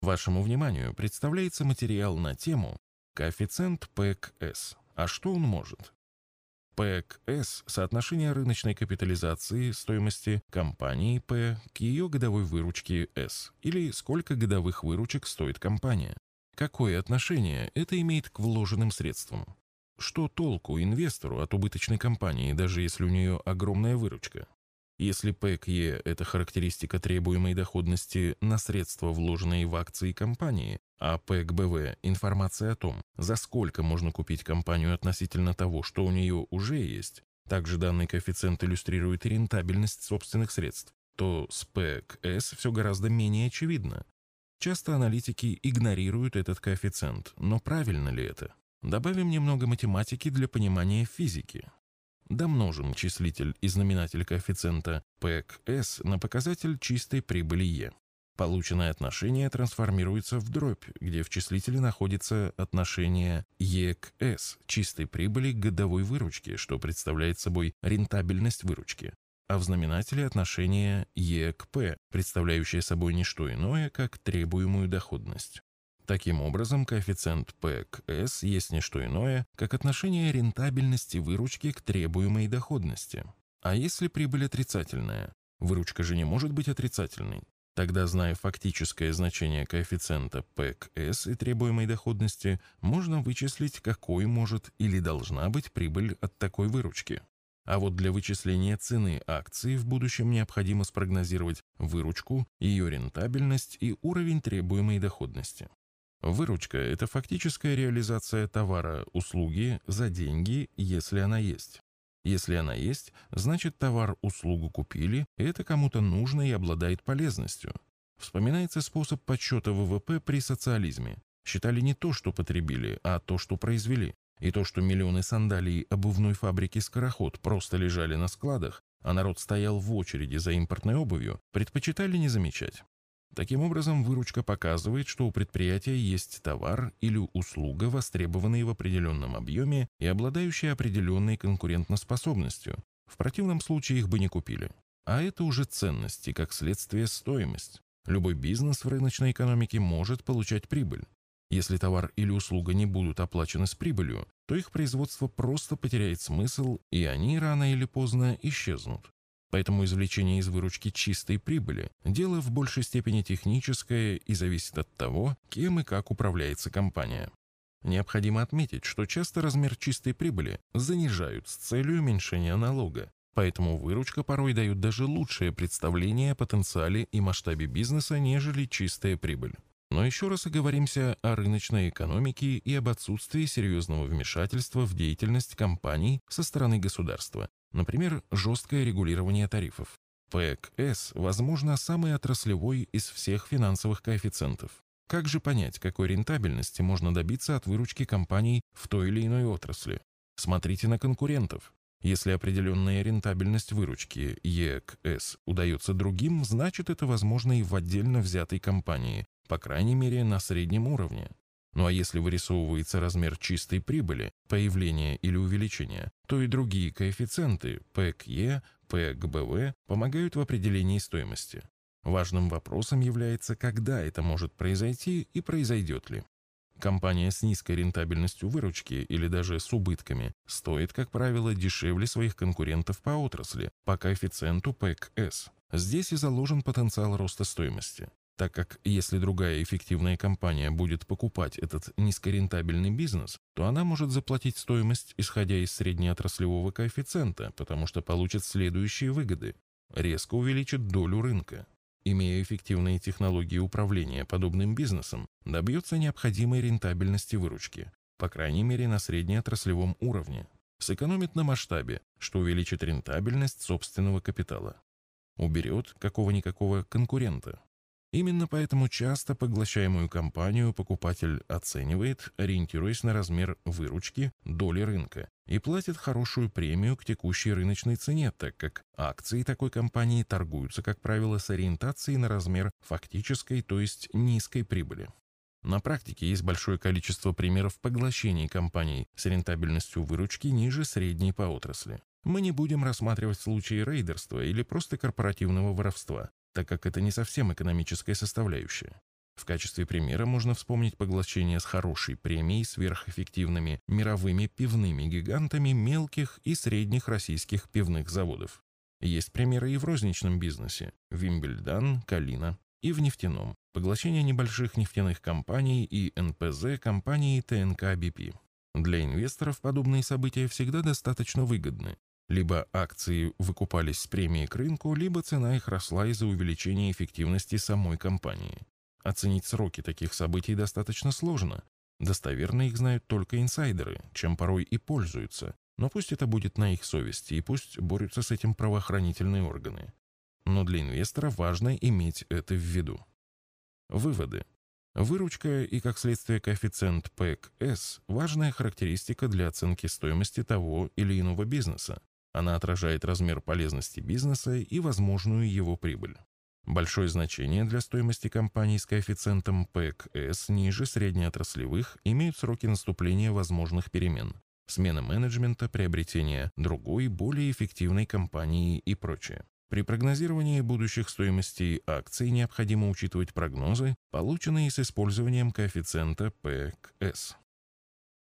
Вашему вниманию представляется материал на тему «Коэффициент P к S». А что он может? P к S – соотношение рыночной капитализации стоимости компании P к ее годовой выручке S, или сколько годовых выручек стоит компания. Какое отношение это имеет к вложенным средствам? Что толку инвестору от убыточной компании, даже если у нее огромная выручка? Если P к E – это характеристика требуемой доходности на средства, вложенные в акции компании, а P к BV – информация о том, за сколько можно купить компанию относительно того, что у нее уже есть, также данный коэффициент иллюстрирует рентабельность собственных средств, то с ПЭК-С все гораздо менее очевидно. Часто аналитики игнорируют этот коэффициент, но правильно ли это? Добавим немного математики для понимания физики. Домножим числитель и знаменатель коэффициента ПЭК-С на показатель чистой прибыли Е. Полученное отношение трансформируется в дробь, где в числителе находится отношение Е к С, чистой прибыли к годовой выручке, что представляет собой рентабельность выручки, а в знаменателе отношение Е к П, представляющее собой не что иное, как требуемую доходность. Таким образом, коэффициент P к S есть не что иное, как отношение рентабельности выручки к требуемой доходности. А если прибыль отрицательная? Выручка же не может быть отрицательной. Тогда, зная фактическое значение коэффициента P к S и требуемой доходности, можно вычислить, какой может или должна быть прибыль от такой выручки. А вот для вычисления цены акции в будущем необходимо спрогнозировать выручку, ее рентабельность и уровень требуемой доходности. Выручка – это фактическая реализация товара, услуги за деньги, если она есть. Если она есть, значит товар, услугу купили, и это кому-то нужно и обладает полезностью. Вспоминается способ подсчета ВВП при социализме. Считали не то, что потребили, а то, что произвели. И то, что миллионы сандалий обувной фабрики «Скороход» просто лежали на складах, а народ стоял в очереди за импортной обувью, предпочитали не замечать. Таким образом, выручка показывает, что у предприятия есть товар или услуга, востребованные в определенном объеме и обладающие определенной конкурентоспособностью. В противном случае их бы не купили. А это уже ценности, как следствие стоимость. Любой бизнес в рыночной экономике может получать прибыль. Если товар или услуга не будут оплачены с прибылью, то их производство просто потеряет смысл, и они рано или поздно исчезнут. Поэтому извлечение из выручки чистой прибыли – дело в большей степени техническое и зависит от того, кем и как управляется компания. Необходимо отметить, что часто размер чистой прибыли занижают с целью уменьшения налога, поэтому выручка порой дает даже лучшее представление о потенциале и масштабе бизнеса, нежели чистая прибыль. Но еще раз оговоримся о рыночной экономике и об отсутствии серьезного вмешательства в деятельность компаний со стороны государства, Например, жесткое регулирование тарифов. ПЭК-С, возможно, самый отраслевой из всех финансовых коэффициентов. Как же понять, какой рентабельности можно добиться от выручки компаний в той или иной отрасли? Смотрите на конкурентов. Если определенная рентабельность выручки Е к С удается другим, значит это возможно и в отдельно взятой компании, по крайней мере на среднем уровне. Ну а если вырисовывается размер чистой прибыли, появления или увеличения, то и другие коэффициенты P к E, P к BV помогают в определении стоимости. Важным вопросом является, когда это может произойти и произойдет ли. Компания с низкой рентабельностью выручки или даже с убытками стоит, как правило, дешевле своих конкурентов по отрасли по коэффициенту P к S. Здесь и заложен потенциал роста стоимости так как если другая эффективная компания будет покупать этот низкорентабельный бизнес, то она может заплатить стоимость, исходя из среднеотраслевого коэффициента, потому что получит следующие выгоды. Резко увеличит долю рынка. Имея эффективные технологии управления подобным бизнесом, добьется необходимой рентабельности выручки, по крайней мере на среднеотраслевом уровне. Сэкономит на масштабе, что увеличит рентабельность собственного капитала. Уберет какого-никакого конкурента. Именно поэтому часто поглощаемую компанию покупатель оценивает, ориентируясь на размер выручки, доли рынка, и платит хорошую премию к текущей рыночной цене, так как акции такой компании торгуются, как правило, с ориентацией на размер фактической, то есть низкой прибыли. На практике есть большое количество примеров поглощений компаний с рентабельностью выручки ниже средней по отрасли. Мы не будем рассматривать случаи рейдерства или просто корпоративного воровства, так как это не совсем экономическая составляющая. В качестве примера можно вспомнить поглощение с хорошей премией сверхэффективными мировыми пивными гигантами мелких и средних российских пивных заводов. Есть примеры и в розничном бизнесе – Вимбельдан, Калина, и в нефтяном – поглощение небольших нефтяных компаний и НПЗ компании ТНК БП. Для инвесторов подобные события всегда достаточно выгодны. Либо акции выкупались с премией к рынку, либо цена их росла из-за увеличения эффективности самой компании. Оценить сроки таких событий достаточно сложно. Достоверно их знают только инсайдеры, чем порой и пользуются. Но пусть это будет на их совести, и пусть борются с этим правоохранительные органы. Но для инвестора важно иметь это в виду. Выводы. Выручка и, как следствие, коэффициент ПЭК-С – важная характеристика для оценки стоимости того или иного бизнеса. Она отражает размер полезности бизнеса и возможную его прибыль. Большое значение для стоимости компаний с коэффициентом ПЭК-С ниже среднеотраслевых имеют сроки наступления возможных перемен, смена менеджмента, приобретение другой, более эффективной компании и прочее. При прогнозировании будущих стоимостей акций необходимо учитывать прогнозы, полученные с использованием коэффициента ПЭК-С.